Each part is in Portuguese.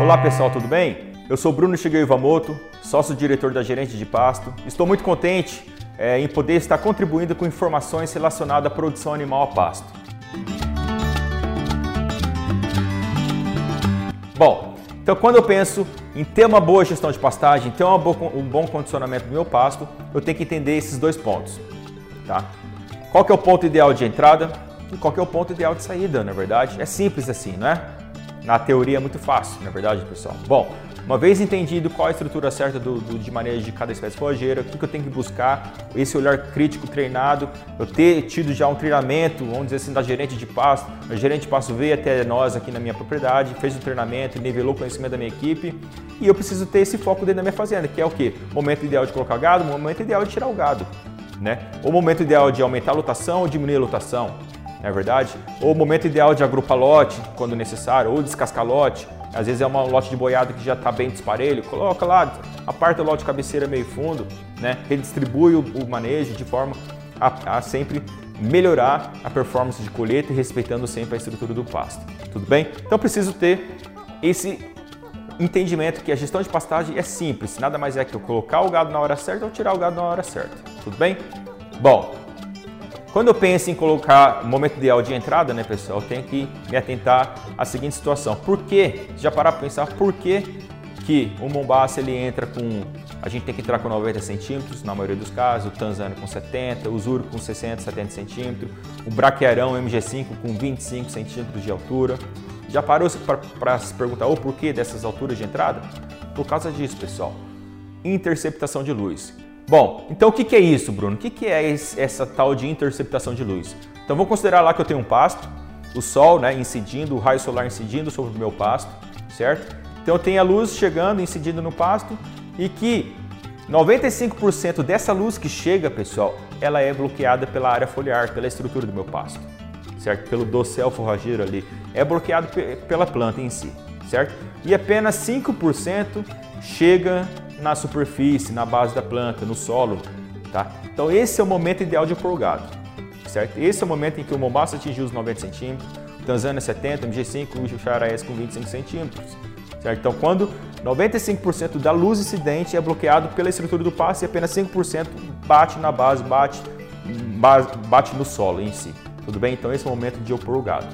Olá pessoal, tudo bem? Eu sou Bruno Shigeo Iwamoto, sócio-diretor da Gerente de Pasto. Estou muito contente é, em poder estar contribuindo com informações relacionadas à produção animal a pasto. Bom, então quando eu penso em ter uma boa gestão de pastagem, ter boa, um bom condicionamento do meu pasto, eu tenho que entender esses dois pontos. Tá? Qual que é o ponto ideal de entrada qual é o ponto ideal de saída, na verdade? É simples assim, não é? Na teoria é muito fácil, na verdade, pessoal. Bom, uma vez entendido qual a estrutura certa do, do, de manejo de cada espécie forageira, o que, que, eu tenho que buscar, esse olhar crítico treinado, eu ter tido já um treinamento, vamos dizer assim, da gerente de pasto, a gerente de pasto veio até nós aqui na minha propriedade, fez um treinamento, nivelou o conhecimento da minha equipe e eu preciso ter esse foco dentro da minha fazenda, que é o quê? Momento ideal de colocar gado, momento ideal de tirar o gado. Né? O momento ideal de aumentar a lotação ou diminuir a lotação não é verdade? Ou o momento ideal de agrupar lote, quando necessário, ou descascar lote. Às vezes é um lote de boiada que já está bem disparelho, coloca lá, aparta o lote de cabeceira meio fundo, né? redistribui o, o manejo de forma a, a, sempre melhorar a performance de colheita e respeitando sempre a estrutura do pasto. Tudo bem? Então preciso ter esse entendimento que a gestão de pastagem é simples, nada mais é que eu colocar o gado na hora certa ou tirar o gado na hora certa. Tudo bem? Bom, quando eu penso em colocar o momento ideal de entrada, né, pessoal, eu tenho que me atentar à seguinte situação. Por que? Já parar para pensar por que, que o Mombasa ele entra com. A gente tem que entrar com 90 centímetros, na maioria dos casos, o Tanzânia com 70, o Zuro com 60, 70 centímetros, o Braquearão MG5 com 25 centímetros de altura. Já parou para se perguntar o porquê dessas alturas de entrada? Por causa disso, pessoal. Interceptação de luz. Bom, então o que, é isso, Bruno? O que, é essa tal de interceptação de luz? Então vou considerar lá que eu tenho um pasto, o sol né, incidindo, o raio solar incidindo sobre o meu pasto, certo? Então eu tenho a luz chegando, incidindo no pasto e que 95% dessa luz que chega, pessoal, ela é bloqueada pela área foliar, pela estrutura do meu pasto, certo? Pelo dossel forrageiro ali. É bloqueado pela planta em si, certo? E apenas 5% chega na superfície, na base da planta, no solo, tá? Então esse é o momento ideal de pôr o gado, certo? Esse é o momento em que o Mombasa atingiu os 90 centímetros, Tanzânia 70, MG5, o Xaraes com 25 centímetros, certo? Então quando 95% da luz incidente é bloqueado pela estrutura do passo e apenas 5% bate na base, bate, bate no solo em si, tudo bem? Então esse é o momento de eu pôr o gado.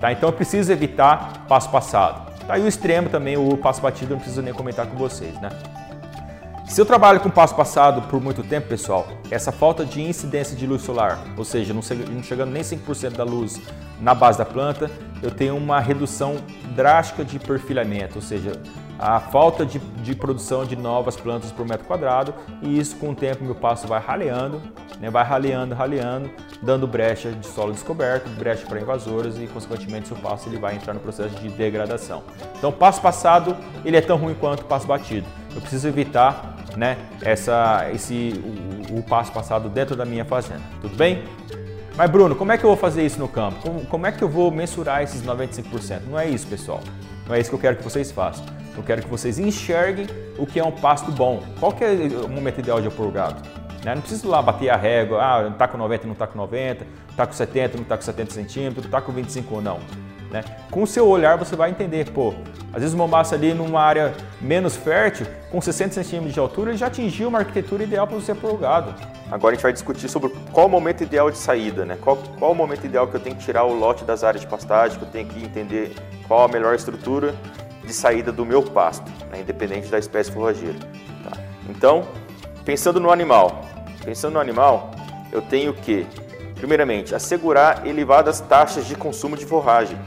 Tá? Então eu preciso evitar passo passado. Tá aí o extremo também, o passo batido, não preciso nem comentar com vocês, né? Se eu trabalho com passo passado por muito tempo, pessoal, essa falta de incidência de luz solar, ou seja, não chegando nem 5% da luz na base da planta, eu tenho uma redução drástica de perfilhamento, ou seja, a falta de, de, produção de novas plantas por metro quadrado e isso com o tempo meu passo vai raleando, né, vai raleando, raleando, dando brecha de solo descoberto, brecha para invasoras e consequentemente seu passo ele vai entrar no processo de degradação. Então passo passado ele é tão ruim quanto passo batido. Eu preciso evitar né, essa, esse, o, o passo passado dentro da minha fazenda, tudo bem? Mas Bruno, como é que eu vou fazer isso no campo? Como, como é que eu vou mensurar esses 95%? Não é isso, pessoal. Não é isso que eu quero que vocês façam. Eu quero que vocês enxerguem o que é um pasto bom. Qual que é o momento ideal de pôr o gado? Né? Não precisa lá bater a régua, ah, tá com 90, não está com 90, está com 70, não está com 70 centímetros, está com 25 ou não. Né? Com o seu olhar você vai entender, pô, às vezes uma massa ali numa área menos fértil, com 60 centímetros de altura, ele já atingiu uma arquitetura ideal para você pôr o gado. Agora a gente vai discutir sobre qual o momento ideal de saída, né? Qual, qual o momento ideal que eu tenho que tirar o lote das áreas de pastagem, que eu tenho que entender qual a melhor estrutura de saída do meu pasto, né? independente da espécie forrageira. Tá? Então, pensando no animal, pensando no animal, eu tenho que, primeiramente, assegurar elevadas taxas de consumo de forragem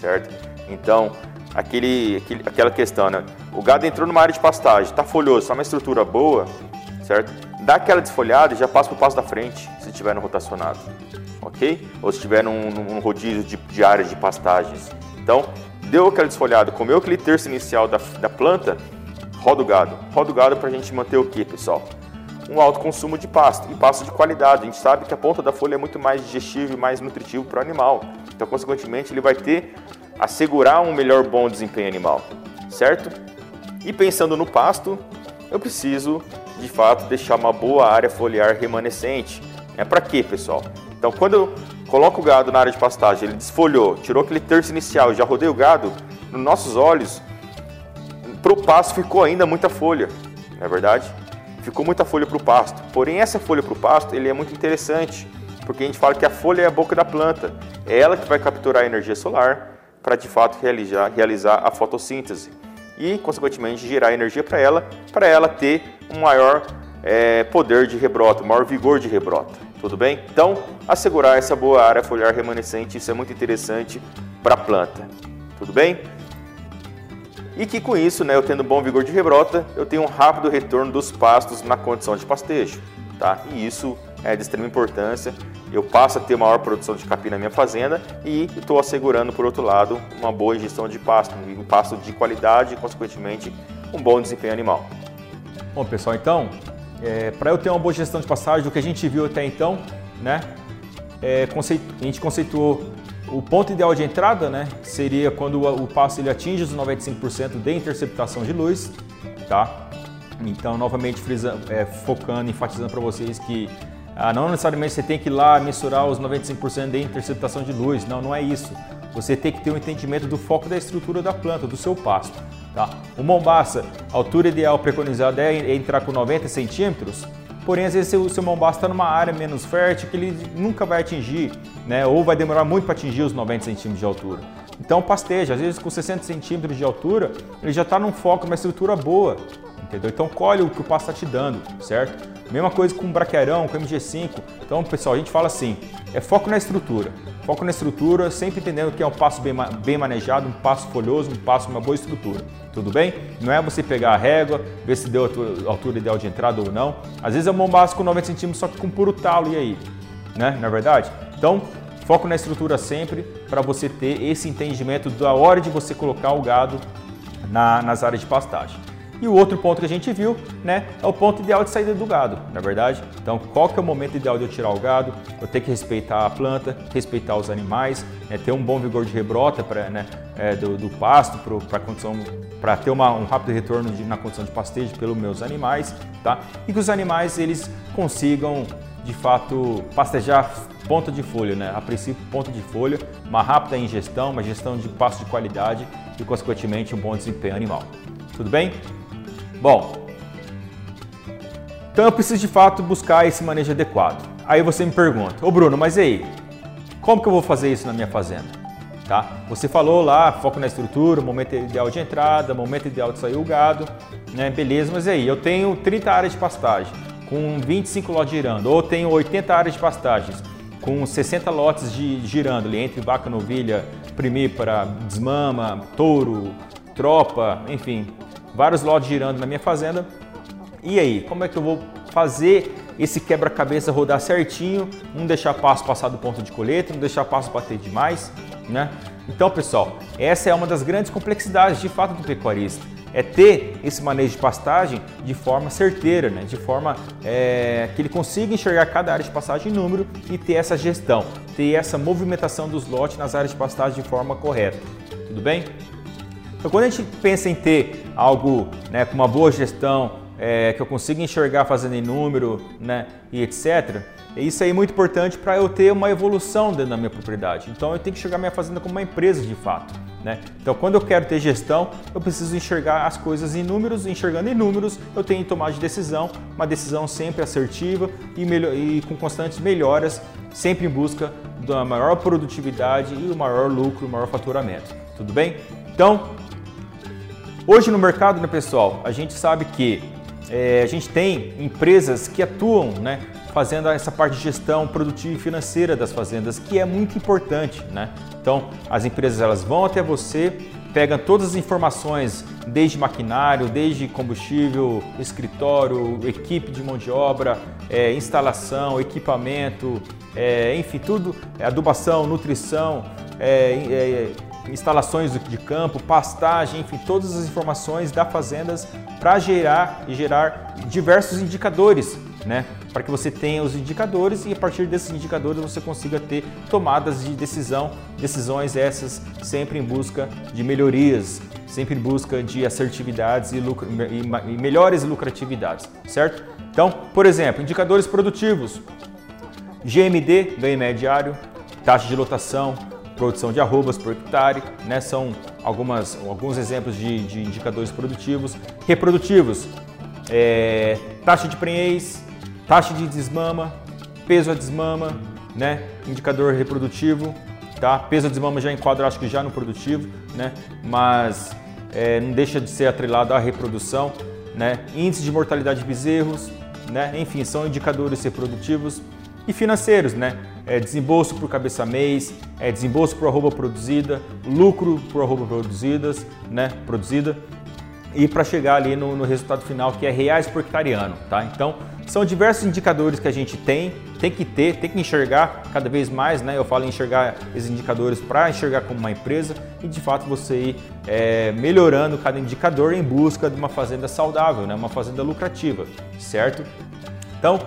certo? Então, aquele, aquele, aquela questão, né? O gado entrou numa área de pastagem, está folhoso, está uma estrutura boa, certo? Dá aquela desfolhada e já passa para o passo da frente, se estiver no rotacionado, ok? Ou se estiver num, num rodízio de, de áreas de pastagens. Então, deu aquela desfolhada, comeu aquele terço inicial da, da planta, roda o gado. Roda o gado para a gente manter o que, pessoal? Um alto consumo de pasto, e pasto de qualidade. A gente sabe que a ponta da folha é muito mais digestivo e mais nutritivo para o animal. Então, consequentemente, ele vai ter assegurar um melhor bom desempenho animal, certo? E pensando no pasto, eu preciso, de fato, deixar uma boa área foliar remanescente. É para quê, pessoal? Então, quando eu coloco o gado na área de pastagem, ele desfolhou, tirou aquele terço inicial, já rodei o gado, nos nossos olhos, para o pasto ficou ainda muita folha, não é verdade? Ficou muita folha para o pasto. Porém, essa folha para o pasto ele é muito interessante, porque a gente fala que a folha é a boca da planta. É ela que vai capturar a energia solar para de fato realizar, realizar a fotossíntese e, consequentemente, gerar energia para ela, para ela ter um maior é, poder de rebrota, um maior vigor de rebrota. Tudo bem? Então, assegurar essa boa área foliar remanescente, isso é muito interessante para a planta. Tudo bem? E que com isso, né, eu tendo bom vigor de rebrota, eu tenho um rápido retorno dos pastos na condição de pastejo. Tá? E isso é de extrema importância. Eu passo a ter maior produção de capim na minha fazenda e estou assegurando, por outro lado, uma boa ingestão de pasto, um pasto de qualidade e, consequentemente, um bom desempenho animal. Bom, pessoal, então, é, para eu ter uma boa gestão de pastagem, o que a gente viu até então, né, é, a gente conceituou o ponto ideal de entrada, né, seria quando o, o pasto ele atinge os 95% de interceptação de luz, tá? Então, novamente, frisa, é, focando, enfatizando para vocês que ah, não necessariamente você tem que ir lá mensurar os 95% de interceptação de luz, não, não é isso. Você tem que ter um entendimento do foco da estrutura da planta, do seu pasto. Tá? O mombaça, a altura ideal preconizada é entrar com 90 centímetros, porém às vezes o seu mombaça está numa área menos fértil que ele nunca vai atingir, né? ou vai demorar muito para atingir os 90 centímetros de altura. Então pasteja, às vezes com 60 centímetros de altura, ele já está num foco, numa estrutura boa, entendeu? Então colhe o que o pasto está te dando, certo? Mesma coisa com o braqueirão, com o MG5. Então, pessoal, a gente fala assim, é foco na estrutura. Foco na estrutura, sempre entendendo que é um passo bem, bem manejado, um passo folhoso, um passo uma boa estrutura. Tudo bem? Não é você pegar a régua, ver se deu a altura ideal de entrada ou não. Às vezes é um bombaço com 90 centímetros, só que com puro talo, e aí? Né? Não é verdade? Então, foco na estrutura sempre para você ter esse entendimento da hora de você colocar o gado na, nas áreas de pastagem. E o outro ponto que a gente viu, né, é o ponto ideal de saída do gado, na é verdade. Então, qual que é o momento ideal de eu tirar o gado? Eu tenho que respeitar a planta, respeitar os animais, né, ter um bom vigor de rebrota pra, né, é, do, do, pasto para condição para ter uma, um rápido retorno de, na condição de pastejo pelos meus animais, tá? E que os animais eles consigam de fato pastejar ponta de folha, né? A princípio ponta de folha, uma rápida ingestão, uma gestão de pasto de qualidade e consequentemente um bom desempenho animal. Tudo bem? Bom, então eu preciso de fato buscar esse manejo adequado. Aí você me pergunta, ô Bruno, mas e aí? Como que eu vou fazer isso na minha fazenda? Tá? Você falou lá, foco na estrutura, momento ideal de entrada, momento ideal de sair o gado, né? Beleza, mas e aí? Eu tenho 30 áreas de pastagem com 25 lotes girando, ou tenho 80 áreas de pastagens com 60 lotes de, girando ali entre vaca, novilha, primípara, desmama, touro, tropa, enfim, vários lotes girando na minha fazenda. E aí, como é que eu vou fazer esse quebra-cabeça rodar certinho, não deixar passo passar do ponto de colheita, não deixar passo bater demais, né? Então, pessoal, essa é uma das grandes complexidades de fato do pecuarista. É ter esse manejo de pastagem de forma certeira, né? de forma é, que ele consiga enxergar cada área de pastagem em número e ter essa gestão, ter essa movimentação dos lotes nas áreas de pastagem de forma correta. Tudo bem? Então, quando a gente pensa em ter algo né, com uma boa gestão, é, que eu consiga enxergar fazendo em número né, e etc., isso aí é muito importante para eu ter uma evolução dentro da minha propriedade. Então, eu tenho que enxergar minha fazenda como uma empresa de fato. Né? Então, quando eu quero ter gestão, eu preciso enxergar as coisas em números. Enxergando em números, eu tenho que tomar de decisão, uma decisão sempre assertiva e, e com constantes melhoras, sempre em busca da maior produtividade e o maior lucro, o maior faturamento. Tudo bem? Então, Hoje no mercado, né, pessoal, a gente sabe que é, a gente tem empresas que atuam, né, fazendo essa parte de gestão produtiva e financeira das fazendas, que é muito importante, né? Então, as empresas elas vão até você, pegam todas as informações, desde maquinário, desde combustível, escritório, equipe de mão de obra, é, instalação, equipamento, é, enfim, tudo, adubação, nutrição, instalações de campo, pastagem, enfim, todas as informações da fazendas para gerar e gerar diversos indicadores, né? Para que você tenha os indicadores e a partir desses indicadores você consiga ter tomadas de decisão, decisões essas sempre em busca de melhorias, sempre em busca de assertividades e, lucro, e, e melhores lucratividades, certo? Então, por exemplo, indicadores produtivos, GMD, ganho médio diário, taxa de lotação, produção de arrobas por hectare, né? são algumas, alguns exemplos de, de indicadores produtivos. Reprodutivos, é, taxa de prenhez, taxa de desmama, peso a desmama, né? indicador reprodutivo, tá? peso a desmama já enquadra acho que já no produtivo, né? mas é, não deixa de ser atrelado à reprodução, né? índice de mortalidade de bezerros, né? enfim, são indicadores reprodutivos e financeiros, né? É desembolso por cabeça mês, é desembolso por arroba produzida, lucro por arroba produzidas, né? Produzida e para chegar ali no, no, resultado final que é reais por hectareano, tá? Então são diversos indicadores que a gente tem, tem que ter, tem que enxergar cada vez mais, né? Eu falo enxergar esses indicadores para enxergar como uma empresa e de fato você ir é, melhorando cada indicador em busca de uma fazenda saudável, né? Uma fazenda lucrativa, certo? Então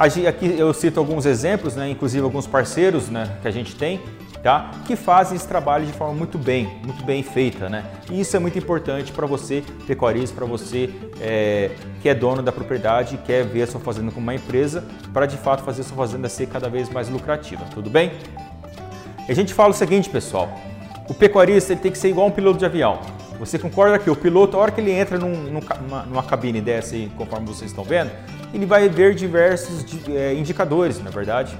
Aqui eu cito alguns exemplos, né, inclusive alguns parceiros né, que a gente tem, tá, que fazem esse trabalho de forma muito bem, muito bem feita. Né? E isso é muito importante para você, pecuarista, para você é, que é dono da propriedade e quer ver a sua fazenda como uma empresa, para de fato fazer a sua fazenda ser cada vez mais lucrativa. Tudo bem? A gente fala o seguinte, pessoal, o pecuarista ele tem que ser igual um piloto de avião. Você concorda que o piloto, a hora que ele entra num, numa, numa cabine dessa, aí, conforme vocês estão vendo, ele vai ver diversos é, indicadores, na verdade.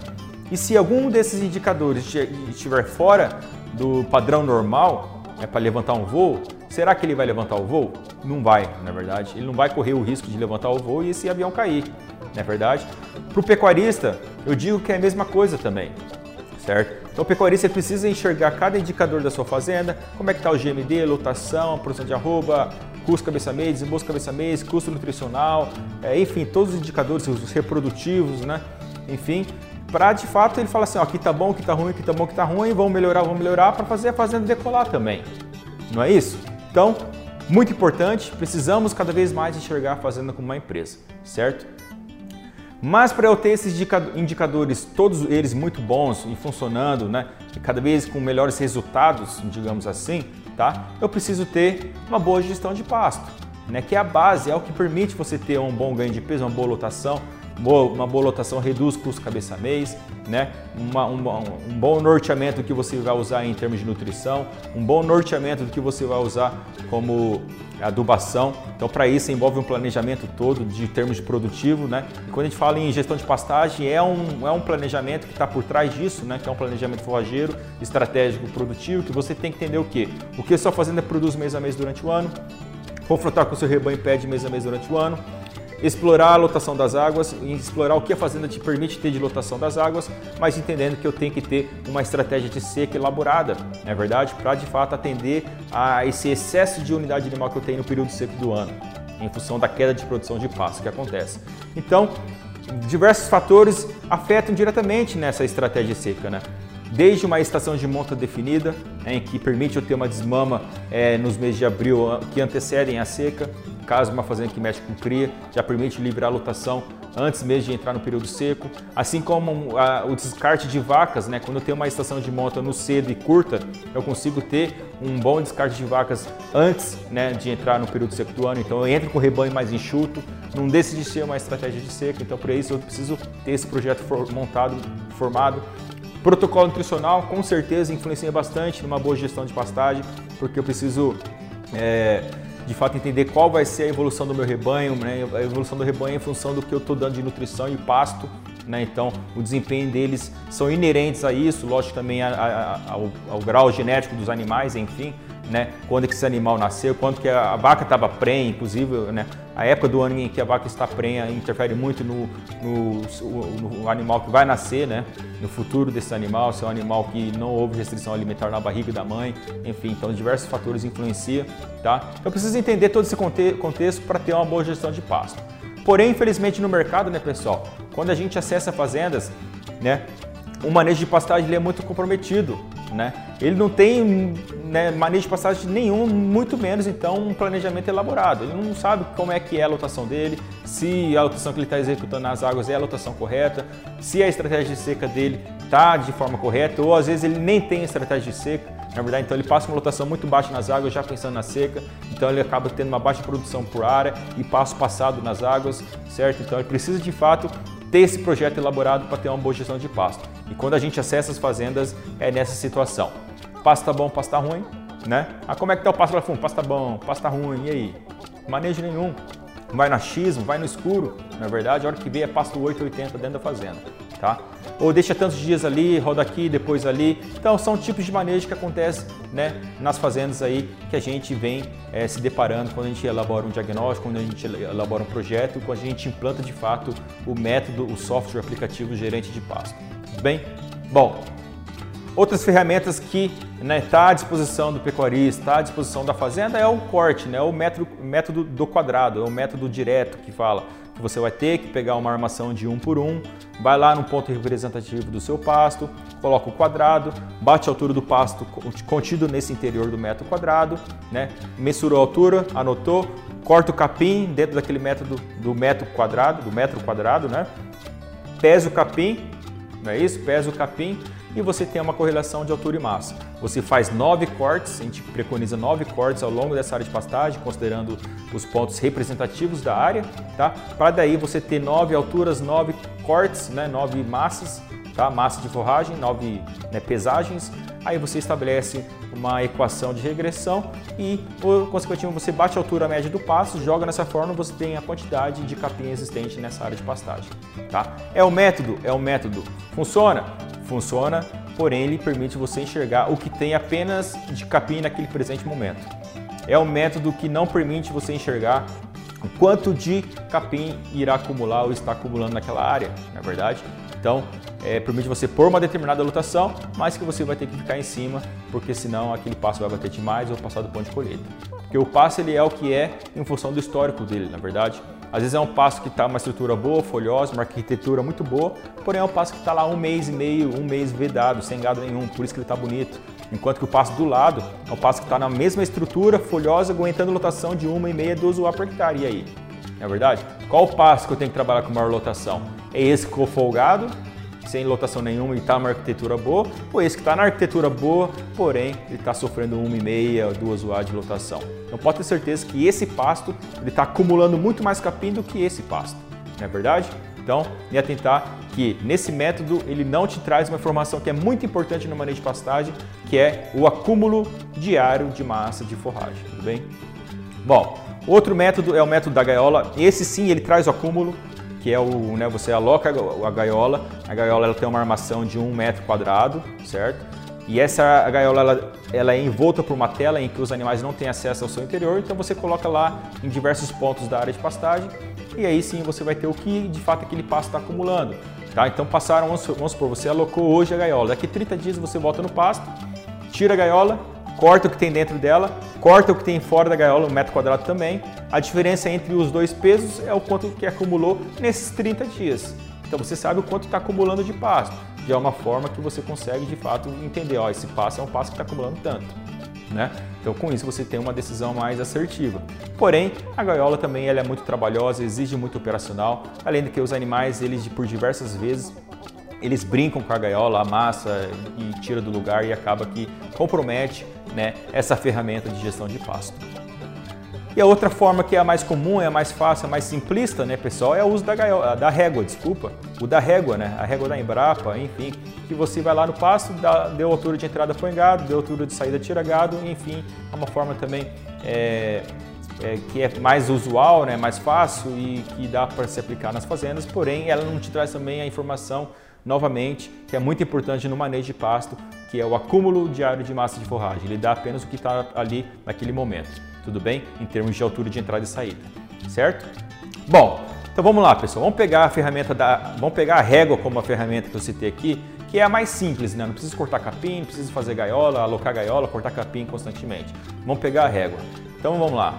E se algum desses indicadores estiver fora do padrão normal, é para levantar um voo, será que ele vai levantar o voo? Não vai, na verdade. Ele não vai correr o risco de levantar o voo e esse avião cair, não é verdade? Para o pecuarista, eu digo que é a mesma coisa também certo? Então o pecuarista precisa enxergar cada indicador da sua fazenda, como é que está o GMD, lotação, produção de arroba, custo cabeça mês, desembolso cabeça mês, custo nutricional, é, enfim, todos os indicadores, os reprodutivos, né? Enfim, para de fato ele falar assim, ó, aqui tá bom, aqui tá ruim, aqui tá bom, aqui tá ruim, vamos melhorar, vamos melhorar para fazer a fazenda decolar também. Não é isso? Então, muito importante, precisamos cada vez mais enxergar a fazenda como uma empresa, certo? Mas para eu ter esses indicadores, todos eles muito bons e funcionando, né, e cada vez com melhores resultados, digamos assim, tá? Eu preciso ter uma boa gestão de pasto, né, que é a base, é o que permite você ter um bom ganho de peso, uma boa lotação, uma boa lotação reduz custo cabeça mês, né? Uma, um, um, bom norteamento que você vai usar em termos de nutrição, um bom norteamento do que você vai usar como adubação. Então, para isso, envolve um planejamento todo de termos de produtivo, né? E quando a gente fala em gestão de pastagem, é um, é um planejamento que está por trás disso, né? Que é um planejamento forrageiro, estratégico, produtivo, que você tem que entender o quê? O que a sua fazenda produz mês a mês durante o ano, confrontar com o seu rebanho pede mês a mês durante o ano, explorar a lotação das águas, explorar o que a fazenda te permite ter de lotação das águas, mas entendendo que eu tenho que ter uma estratégia de seca elaborada, é verdade? Para de fato atender a esse excesso de unidade animal que eu tenho no período seco do ano, em função da queda de produção de pasto que acontece. Então, diversos fatores afetam diretamente nessa estratégia seca, né? Desde uma estação de monta definida, em que permite eu ter uma desmama é, nos meses de abril que antecedem a seca, caso uma fazenda que mexe com cria, já permite liberar a lotação antes mesmo de entrar no período seco, assim como a, o descarte de vacas, né? Quando eu tenho uma estação de monta no cedo e curta, eu consigo ter um bom descarte de vacas antes, né, de entrar no período seco do ano. Então eu entro com o rebanho mais enxuto, não deixe de ser uma estratégia de seca. Então para isso eu preciso ter esse projeto for, montado, formado. Protocolo nutricional com certeza influencia bastante numa boa gestão de pastagem, porque eu preciso é, de fato entender qual vai ser a evolução do meu rebanho, né? a evolução do rebanho em função do que eu estou dando de nutrição e pasto. Né? Então, o desempenho deles são inerentes a isso, lógico também a, a, ao, ao grau genético dos animais, enfim né? Quando que esse animal nasceu, quando que a, vaca estava prenha, inclusive, né? A época do ano em que a vaca está prenha interfere muito no, no, no, animal que vai nascer, né? No futuro desse animal, se é um animal que não houve restrição alimentar na barriga da mãe, enfim, então diversos fatores influenciam, tá? Eu preciso entender todo esse contexto para ter uma boa gestão de pasto. Porém, infelizmente no mercado, né, pessoal, quando a gente acessa fazendas, né, o manejo de pastagem é muito comprometido, né? Ele não tem né, manejo de pastagem nenhum, muito menos então um planejamento elaborado. Ele não sabe como é que é a lotação dele, se a lotação que ele está executando nas águas é a lotação correta, se a estratégia de seca dele está de forma correta, ou às vezes ele nem tem estratégia de seca. Na verdade, então ele passa uma lotação muito baixa nas águas, já pensando na seca, então ele acaba tendo uma baixa produção por área e passo passado nas águas, certo? Então ele precisa de fato ter esse projeto elaborado para ter uma boa gestão de pasto. E quando a gente acessa as fazendas, é nessa situação. Pasto tá bom, pasto tá ruim, né? Ah, como é que tá o pasto lá fundo? Pasto tá bom, pasto tá ruim, e aí? Manejo nenhum. Vai no achismo, vai no escuro. Na verdade, a hora que vê é pasto 880 dentro da fazenda, tá? Ou deixa tantos dias ali, roda aqui, depois ali. Então, são tipos de manejo que acontecem né, nas fazendas aí que a gente vem é, se deparando quando a gente elabora um diagnóstico, quando a gente elabora um projeto, quando a gente implanta de fato o método, o software aplicativo gerente de pasto. Tudo bem? Bom, Outras ferramentas que está né, tá à disposição do pecuarista, está à disposição da fazenda é o corte, né, o método, método do quadrado, é o método direto que fala que você vai ter que pegar uma armação de um por um, vai lá no ponto representativo do seu pasto, coloca o quadrado, bate a altura do pasto contido nesse interior do metro quadrado, né, mensurou a altura, anotou, corta o capim dentro daquele método do metro quadrado, do metro quadrado, né, pesa o capim, não é isso? Pesa o capim, e você tem uma correlação de altura e massa. Você faz nove cortes, a gente preconiza nove cortes ao longo dessa área de pastagem, considerando os pontos representativos da área, tá? Para daí você ter nove alturas, nove cortes, né? nove massas, tá? Massa de forragem, nove né, pesagens. Aí você estabelece uma equação de regressão e, consequentemente, você bate a altura média do pasto, joga nessa forma, você tem a quantidade de capim existente nessa área de pastagem. Tá? É o método? É o método. Funciona? Funciona, porém ele permite você enxergar o que tem apenas de capim naquele presente momento. É um método que não permite você enxergar o quanto de capim irá acumular ou está acumulando naquela área, na é verdade. Então, é, permite você pôr uma determinada lotação, mas que você vai ter que ficar em cima, porque senão aquele passo vai bater demais ou passar do ponto de colheita. Porque o passo ele é o que é em função do histórico dele, na verdade. Às vezes é um passo que está uma estrutura boa, folhosa, uma arquitetura muito boa, porém é um passo que está lá um mês e meio, um mês vedado, sem gado nenhum, por isso que ele está bonito. Enquanto que o passo do lado é um passo que está na mesma estrutura, folhosa, aguentando lotação de uma e meia, duas UA por hectare. E aí? Não é verdade? Qual o passo que eu tenho que trabalhar com maior lotação? É esse que ficou folgado, sem lotação nenhuma e está numa arquitetura boa, ou esse que está na arquitetura boa, porém ele está sofrendo uma e meia, duas UA de lotação. Então pode ter certeza que esse pasto ele está acumulando muito mais capim do que esse pasto, não é verdade? Então, e atentar que nesse método ele não te traz uma informação que é muito importante no manejo de pastagem, que é o acúmulo diário de massa de forragem, tudo bem? Bom, outro método é o método da gaiola. Esse sim, ele traz o acúmulo, que é o, né, você aloca a gaiola, a gaiola ela tem uma armação de um metro quadrado, certo? E essa gaiola ela, ela, é envolta por uma tela em que os animais não têm acesso ao seu interior, então você coloca lá em diversos pontos da área de pastagem e aí sim você vai ter o que de fato aquele pasto está acumulando. Tá? Então passaram, vamos supor, você alocou hoje a gaiola, daqui 30 dias você volta no pasto, tira a gaiola, corta o que tem dentro dela, corta o que tem fora da gaiola, um metro quadrado também. A diferença entre os dois pesos é o quanto que acumulou nesses 30 dias. Então você sabe o quanto está acumulando de pasto. Já é uma forma que você consegue de fato entender, ó, esse pasto é um pasto que está acumulando tanto. Né? Então com isso você tem uma decisão mais assertiva. Porém, a gaiola também ela é muito trabalhosa, exige muito operacional, além de que os animais eles por diversas vezes eles brincam com a gaiola, amassa e tira do lugar e acaba que compromete né, essa ferramenta de gestão de pasto. E a outra forma que é a mais comum, é a mais fácil, a mais simplista, né, pessoal, é o uso da, gaiola, da régua, desculpa, o da régua, né, a régua da Embrapa, enfim, que você vai lá no pasto, dá, deu altura de entrada põe gado, deu altura de saída tira gado, enfim, é uma forma também é, é, que é mais usual, né, mais fácil e que dá para se aplicar nas fazendas, porém ela não te traz também a informação novamente, que é muito importante no manejo de pasto, que é o acúmulo diário de massa de forragem. Ele dá apenas o que está ali naquele momento, tudo bem? Em termos de altura de entrada e saída, certo? Bom, então vamos lá, pessoal. Vamos pegar a ferramenta da, vamos pegar a régua como a ferramenta que eu citei aqui, que é a mais simples, né? Não precisa cortar capim, não precisa fazer gaiola, alocar gaiola, cortar capim constantemente. Vamos pegar a régua. Então vamos lá.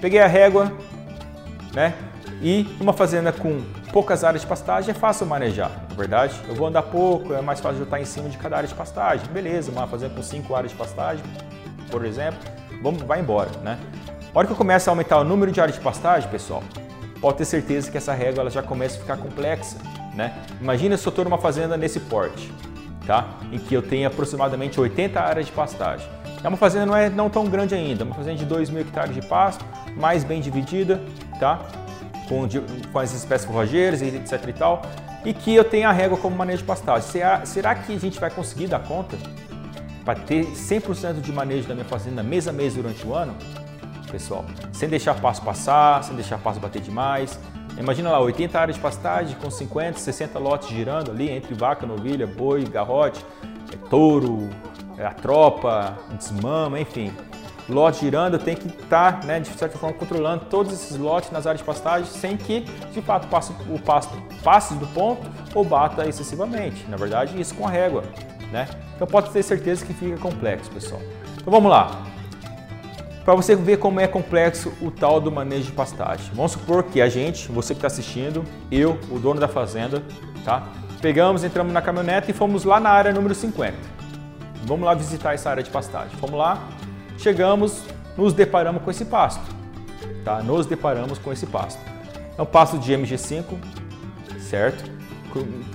Peguei a régua, né? E uma fazenda com poucas áreas de pastagem é fácil manejar, na é verdade. Eu vou andar pouco, é mais fácil eu estar em cima de cada área de pastagem. Beleza, uma fazenda com cinco áreas de pastagem, por exemplo, vamos, vai embora, né? A hora que eu começo a aumentar o número de áreas de pastagem, pessoal, pode ter certeza que essa régua ela já começa a ficar complexa, né? Imagina se eu estou numa fazenda nesse porte, tá? Em que eu tenho aproximadamente 80 áreas de pastagem. É uma fazenda não é não tão grande ainda, uma fazenda de 2 mil hectares de pasto, mais bem dividida, tá? Com, com as espécies forrageiras, etc e tal, e que eu tenha a régua como manejo de pastagem. Será, será que a gente vai conseguir dar conta para ter 100% de manejo da minha fazenda mês a mês durante o ano? Pessoal, sem deixar passo passar, sem deixar passo bater demais. Imagina lá, 80 áreas de pastagem com 50, 60 lotes girando ali entre vaca, novilha, boi, garrote, é, touro, é, a tropa, desmama, enfim lote girando, tenho que estar, tá, né, de certa forma, controlando todos esses lotes nas áreas de pastagem sem que, de fato, passe, o pasto passe do ponto ou bata excessivamente. Na verdade, isso com a régua. Né? Então pode ter certeza que fica complexo, pessoal. Então vamos lá. Para você ver como é complexo o tal do manejo de pastagem. Vamos supor que a gente, você que está assistindo, eu, o dono da fazenda, tá? Pegamos, entramos na caminhonete e fomos lá na área número 50. Vamos lá visitar essa área de pastagem. Fomos lá, chegamos, nos deparamos com esse pasto. Tá? Nos deparamos com esse pasto. É um pasto de MG5, certo?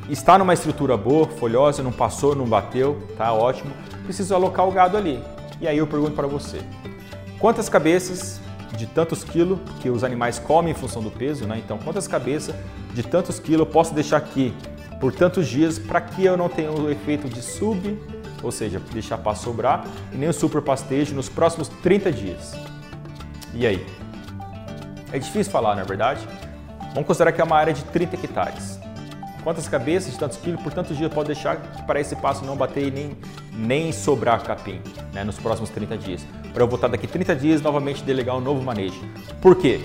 Está numa estrutura boa, folhosa, não passou, não bateu, tá ótimo. Preciso alocar o gado ali. E aí eu pergunto para você: quantas cabeças de tantos quilos que os animais comem em função do peso, né? Então, quantas cabeças de tantos quilos eu posso deixar aqui por tantos dias para que eu não tenha o efeito de sub ou seja, deixar para sobrar, e nem o super pastejo nos próximos 30 dias. E aí? É difícil falar, não é verdade? Vamos considerar que é uma área de 30 hectares. Quantas cabeças tantos quilos por tantos dias pode deixar para esse passo não bater e nem, nem sobrar capim né, nos próximos 30 dias? Para eu voltar daqui 30 dias novamente delegar um novo manejo. Por quê?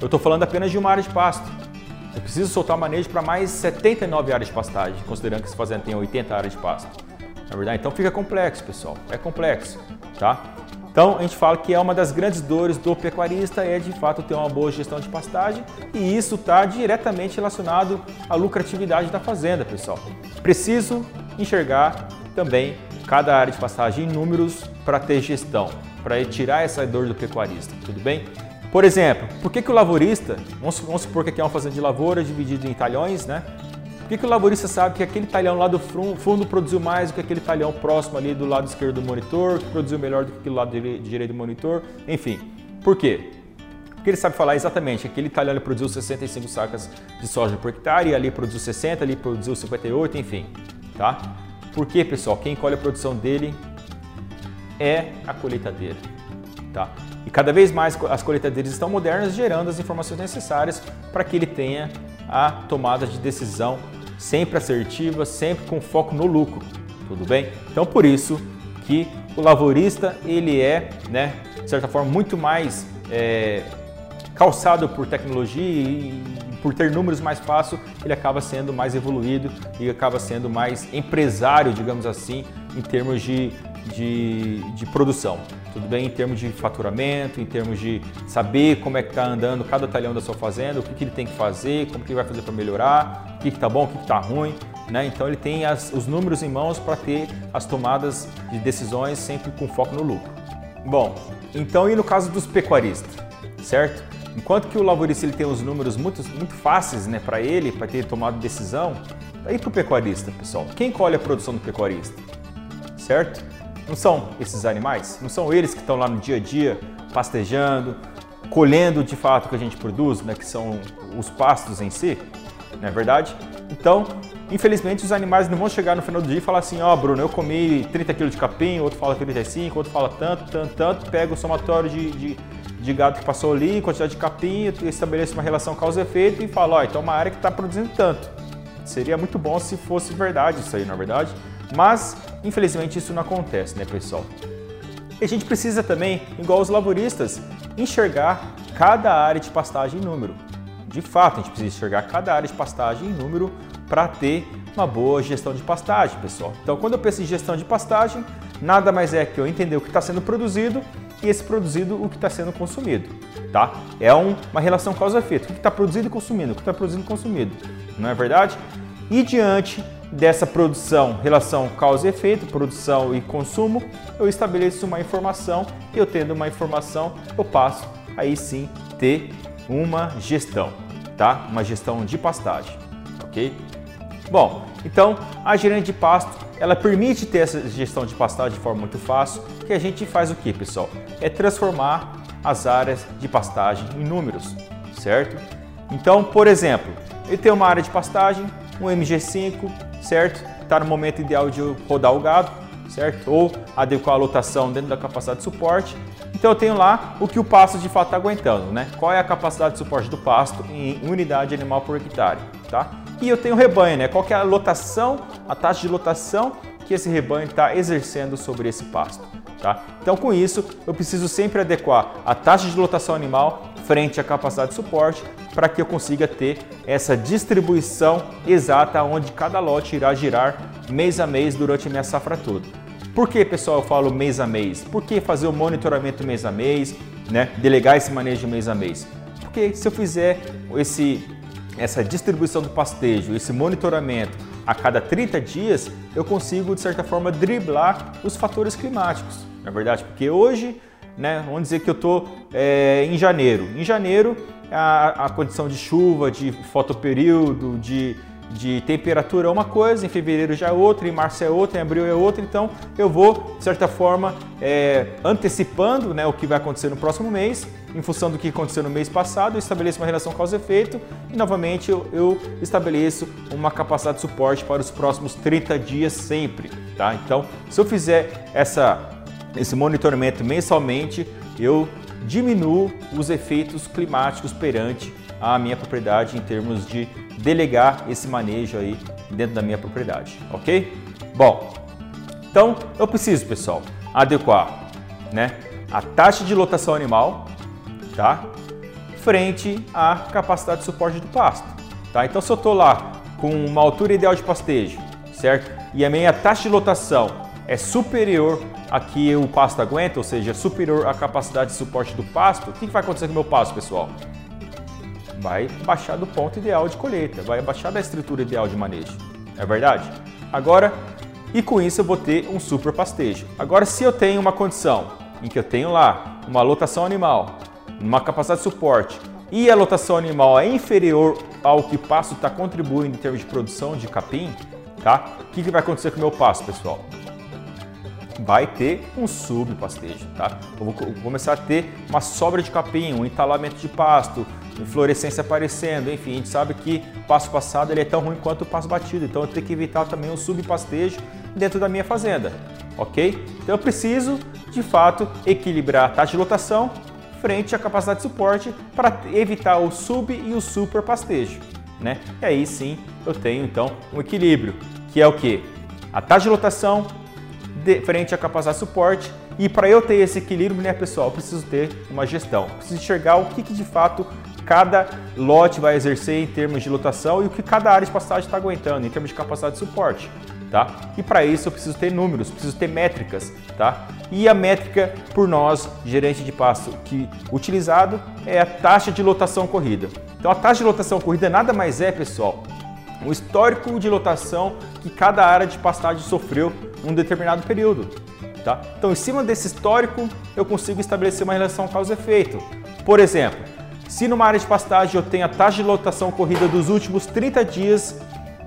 Eu estou falando apenas de uma área de pasto. Eu preciso soltar manejo para mais 79 áreas de pastagem, considerando que esse fazenda tem 80 áreas de pasto na verdade. Então fica complexo, pessoal. É complexo, tá? Então a gente fala que é uma das grandes dores do pecuarista é de fato ter uma boa gestão de pastagem e isso está diretamente relacionado à lucratividade da fazenda, pessoal. Preciso enxergar também cada área de pastagem em números para ter gestão, para tirar essa dor do pecuarista, tudo bem? Por exemplo, por que, que o lavorista, vamos, vamos supor que aqui é uma fazenda de lavoura dividida em talhões, né? Por que, que o laborista sabe que aquele talhão lá do fundo produziu mais do que aquele talhão próximo ali do lado esquerdo do monitor, que produziu melhor do que aquele lado direito do monitor? Enfim, por quê? Porque ele sabe falar exatamente, aquele talhão ele produziu 65 sacas de soja por hectare, ali produziu 60, ali produziu 58, enfim, tá? Por quê, pessoal? Quem colhe a produção dele é a colheitadeira, tá? E cada vez mais as colheitadeiras estão modernas, gerando as informações necessárias para que ele tenha a tomada de decisão sempre assertiva, sempre com foco no lucro, tudo bem? Então por isso que o lavorista ele é, né, de certa forma, muito mais é, calçado por tecnologia e por ter números mais fáceis, ele acaba sendo mais evoluído e acaba sendo mais empresário, digamos assim, em termos de, de, de produção tudo bem em termos de faturamento, em termos de saber como é que está andando cada talhão da sua fazenda, o que, que ele tem que fazer, como que ele vai fazer para melhorar, o que está bom, o que está ruim. Né? Então ele tem as, os números em mãos para ter as tomadas de decisões sempre com foco no lucro. Bom, então e no caso dos pecuaristas, certo? Enquanto que o lavorista ele tem os números muito, muito fáceis né, para ele, para ter tomado decisão, aí para o pecuarista, pessoal, quem colhe a produção do pecuarista? Certo? Não são esses animais? Não são eles que estão lá no dia a dia pastejando, colhendo de fato o que a gente produz, né, que são os pastos em si, não é verdade? Então, infelizmente, os animais não vão chegar no final do dia e falar assim: Ó, oh, Bruno, eu comi 30 kg de capim, outro fala 35, outro fala tanto, tanto, tanto, pega o somatório de, de, de gado que passou ali, quantidade de capim, estabeleço uma relação causa-efeito e fala: Ó, então é uma área que está produzindo tanto. Seria muito bom se fosse verdade isso aí, na é verdade? Mas, infelizmente, isso não acontece, né, pessoal? E a gente precisa também, igual os lavoristas, enxergar cada área de pastagem em número. De fato, a gente precisa enxergar cada área de pastagem em número para ter uma boa gestão de pastagem, pessoal. Então, quando eu penso em gestão de pastagem, nada mais é que eu entender o que está sendo produzido e esse produzido o que está sendo consumido, tá? É um, uma relação causa-efeito. O que está produzido e consumido, o que está produzido e consumido, não é verdade? E diante dessa produção, relação causa e efeito, produção e consumo, eu estabeleço uma informação e eu tendo uma informação, eu passo aí sim ter uma gestão, tá? Uma gestão de pastagem, ok? Bom, então a gerente de pasto, ela permite ter essa gestão de pastagem de forma muito fácil, que a gente faz o que, pessoal? É transformar as áreas de pastagem em números, certo? Então, por exemplo, ele tem uma área de pastagem, um MG5, certo? Está no momento ideal de rodar o gado, certo? Ou adequar a lotação dentro da capacidade de suporte. Então eu tenho lá o que o pasto de fato está aguentando, né? Qual é a capacidade de suporte do pasto em unidade animal por hectare, tá? E eu tenho o rebanho, né? Qual é a lotação, a taxa de lotação que esse rebanho está exercendo sobre esse pasto, tá? Então com isso eu preciso sempre adequar a taxa de lotação animal frente à capacidade de suporte para que eu consiga ter essa distribuição exata onde cada lote irá girar mês a mês durante a minha safra toda. Por que, pessoal, eu falo mês a mês? Por que fazer o monitoramento mês a mês, né? delegar esse manejo mês a mês? Porque se eu fizer esse, essa distribuição do pastejo, esse monitoramento a cada 30 dias, eu consigo, de certa forma, driblar os fatores climáticos. Na é verdade, porque hoje, né, vamos dizer que eu estou é, em janeiro. Em janeiro, a, a condição de chuva, de fotoperíodo, de de temperatura é uma coisa, em fevereiro já é outra, em março é outra, em abril é outra, então eu vou, de certa forma, é, antecipando né, o que vai acontecer no próximo mês, em função do que aconteceu no mês passado, eu estabeleço uma relação causa-efeito e novamente eu, eu, estabeleço uma capacidade de suporte para os próximos 30 dias sempre. Tá? Então, se eu fizer essa, esse monitoramento mensalmente, eu diminuo os efeitos climáticos perante a minha propriedade em termos de delegar esse manejo aí dentro da minha propriedade, ok? Bom, então eu preciso, pessoal, adequar né, a taxa de lotação animal, tá? Frente à capacidade de suporte do pasto, tá? Então se eu estou lá com uma altura ideal de pastejo, certo? E a minha taxa de lotação é superior a que o pasto aguenta, ou seja, superior à capacidade de suporte do pasto, o que vai acontecer com o meu pasto, pessoal? vai baixar do ponto ideal de colheita, vai baixar da estrutura ideal de manejo. É verdade? Agora, e com isso eu vou ter um super pastejo. Agora, se eu tenho uma condição em que eu tenho lá uma lotação animal, uma capacidade de suporte e a lotação animal é inferior ao que o pasto está contribuindo em termos de produção de capim, tá? O que, que vai acontecer com o meu pasto, pessoal? Vai ter um subpastejo, tá? Eu vou começar a ter uma sobra de capim, um entalamento de pasto, inflorescência aparecendo, enfim, a gente sabe que o passo passado ele é tão ruim quanto o passo batido, então eu tenho que evitar também um subpastejo dentro da minha fazenda, ok? Então eu preciso, de fato, equilibrar a taxa de lotação frente à capacidade de suporte para evitar o sub e o super pastejo, né? E aí sim eu tenho então um equilíbrio, que é o que? A taxa de lotação frente à capacidade de suporte. E para eu ter esse equilíbrio, né, pessoal, preciso ter uma gestão. preciso enxergar o que, que de fato cada lote vai exercer em termos de lotação e o que cada área de pastagem está aguentando em termos de capacidade de suporte. Tá? E para isso eu preciso ter números, preciso ter métricas, tá? E a métrica por nós, gerente de pasto, que utilizado é a taxa de lotação corrida. Então a taxa de lotação corrida nada mais é, pessoal, um histórico de lotação que cada área de pastagem sofreu um determinado período. Tá? Então, em cima desse histórico, eu consigo estabelecer uma relação causa-efeito. Por exemplo, se numa área de pastagem eu tenho a taxa de lotação corrida dos últimos 30 dias,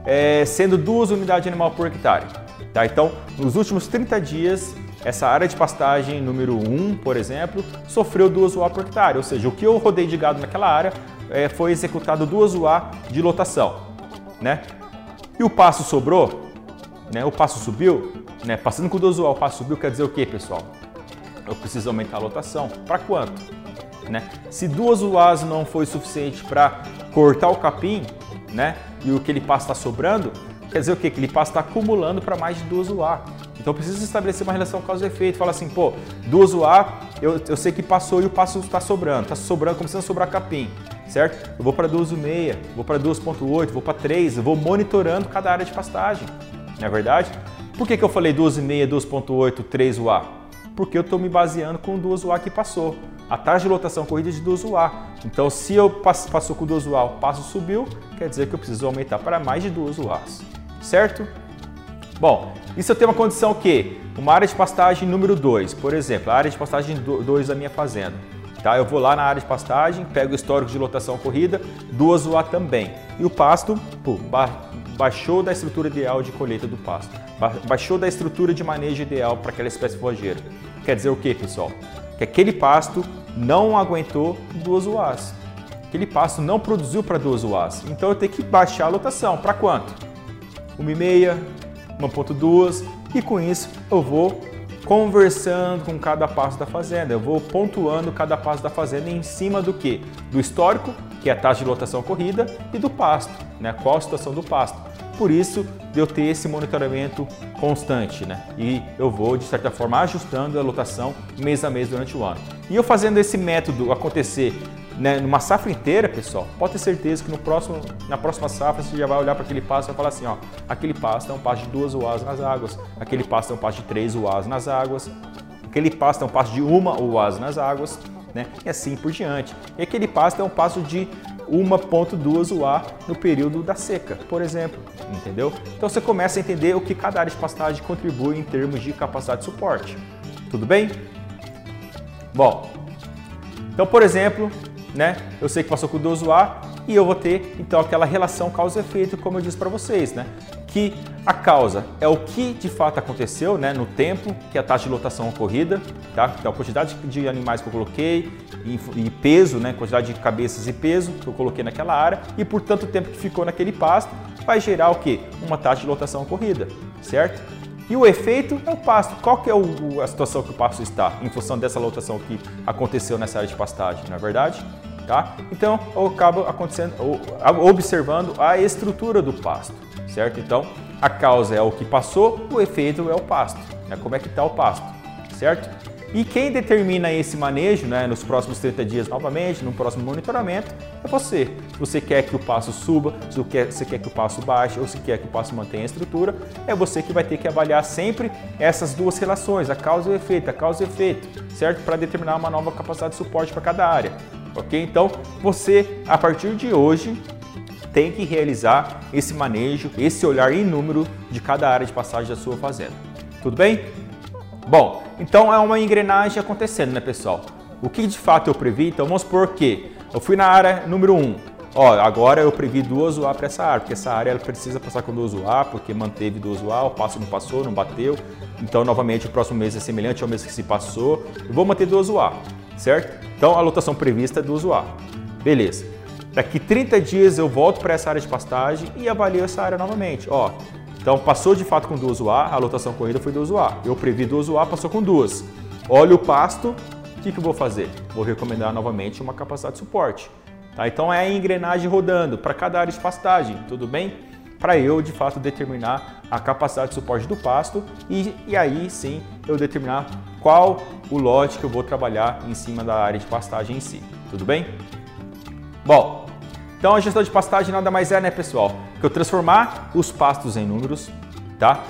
é, sendo duas unidades de animal por hectare. Tá? Então, nos últimos 30 dias, essa área de pastagem número 1, por exemplo, sofreu duas UA por hectare, ou seja, o que eu rodei de gado naquela área é, foi executado duas UA de lotação né? E o passo sobrou, né? O passo subiu, né? Passando com o dosual, o passo subiu quer dizer o que, pessoal? Eu preciso aumentar a lotação. Para quanto? Né? Se duas UAs não foi suficiente para cortar o capim, né? E o que ele passa está sobrando, quer dizer o quê? Que ele passa está acumulando para mais de duas UA. Então preciso estabelecer uma relação causa efeito. Fala assim, pô, duas UA, eu, eu sei que passou e o passo está sobrando, está sobrando, começando a sobrar capim certo? Eu vou para 2,6, vou para 2,8, vou para 3, eu vou monitorando cada área de pastagem, não é verdade? Por que, que eu falei 2,5, 2,8, 3 UA? Porque eu estou me baseando com 2 UA que passou. A taxa de lotação corrida é de 2 UA. Então, se eu passou com 2 UA, o passo subiu, quer dizer que eu preciso aumentar para mais de 2 UAs, certo? Bom, isso eu tenho uma condição que uma área de pastagem número 2, por exemplo, a área de pastagem 2 da minha fazenda. Tá? Eu vou lá na área de pastagem, pego o histórico de lotação corrida, duas UA também. E o pasto ba baixou da estrutura ideal de colheita do pasto, ba baixou da estrutura de manejo ideal para aquela espécie forageira. Quer dizer o que, pessoal? Que aquele pasto não aguentou duas UAs. aquele pasto não produziu para duas UAs. Então eu tenho que baixar a lotação. Para quanto? 1,5, 1,2 e com isso eu vou conversando com cada passo da fazenda. Eu vou pontuando cada passo da fazenda em cima do que? Do histórico, que é a taxa de lotação corrida, e do pasto, né? Qual a situação do pasto. Por isso, eu ter esse monitoramento constante, né? E eu vou, de certa forma, ajustando a lotação mês a mês durante o ano. E eu fazendo esse método acontecer né, numa safra inteira, pessoal, pode ter certeza que no próximo, na próxima safra você já vai olhar para aquele pasto e vai falar assim, ó, aquele pasto é um pasto de duas uás nas águas, aquele pasto é um pasto de três uás nas águas, aquele pasto é um pasto de uma uás nas águas, né, e assim por diante. E aquele pasto é um pasto de 1.2 UA no período da seca, por exemplo, entendeu? Então você começa a entender o que cada área de pastagem contribui em termos de capacidade de suporte. Tudo bem? Bom, então por exemplo, né? Eu sei que passou com 12 UA e eu vou ter então aquela relação causa efeito, como eu disse para vocês, né? Que a causa é o que de fato aconteceu, né, no tempo, que a taxa de lotação ocorrida, tá? Então a quantidade de animais que eu coloquei e, e peso, né, quantidade de cabeças e peso que eu coloquei naquela área e por tanto tempo que ficou naquele pasto, vai gerar o que? Uma taxa de lotação ocorrida, certo? E o efeito é o pasto. Qual que é o, a situação que o pasto está em função dessa lotação que aconteceu nessa área de pastagem, não é verdade? Tá? Então eu acabo acontecendo, observando a estrutura do pasto, certo? Então a causa é o que passou, o efeito é o pasto, né? como é que está o pasto, certo? E quem determina esse manejo né, nos próximos 30 dias novamente, no próximo monitoramento, é você. Você quer que o passo suba, se você quer que o passo baixe ou se quer que o passo mantenha a estrutura, é você que vai ter que avaliar sempre essas duas relações, a causa e o efeito, a causa e o efeito, certo? Para determinar uma nova capacidade de suporte para cada área ok? Então você, a partir de hoje, tem que realizar esse manejo, esse olhar em número de cada área de passagem da sua fazenda. Tudo bem? Bom, então é uma engrenagem acontecendo, né, pessoal? O que de fato eu previ? Então vamos supor que eu fui na área número 1. Ó, agora eu previ duas UA para essa área, porque essa área ela precisa passar com duas UA, porque manteve duas UA, o passo não passou, não bateu. Então, novamente, o próximo mês é semelhante ao mês que se passou. Eu vou manter duas UA certo? Então a lotação prevista é do usuário. Beleza. Daqui 30 dias eu volto para essa área de pastagem e avalio essa área novamente. Ó, então passou de fato com duas UA, a lotação corrida foi duas UA. Eu previ duas UA, passou com duas. Olha o pasto, o que, que eu vou fazer? Vou recomendar novamente uma capacidade de suporte. Tá? Então é a engrenagem rodando para cada área de pastagem, tudo bem? Para eu de fato determinar a capacidade de suporte do pasto e, e aí sim eu determinar qual o lote que eu vou trabalhar em cima da área de pastagem em si. Tudo bem? Bom, então a gestão de pastagem nada mais é, né, pessoal, que eu transformar os pastos em números, tá?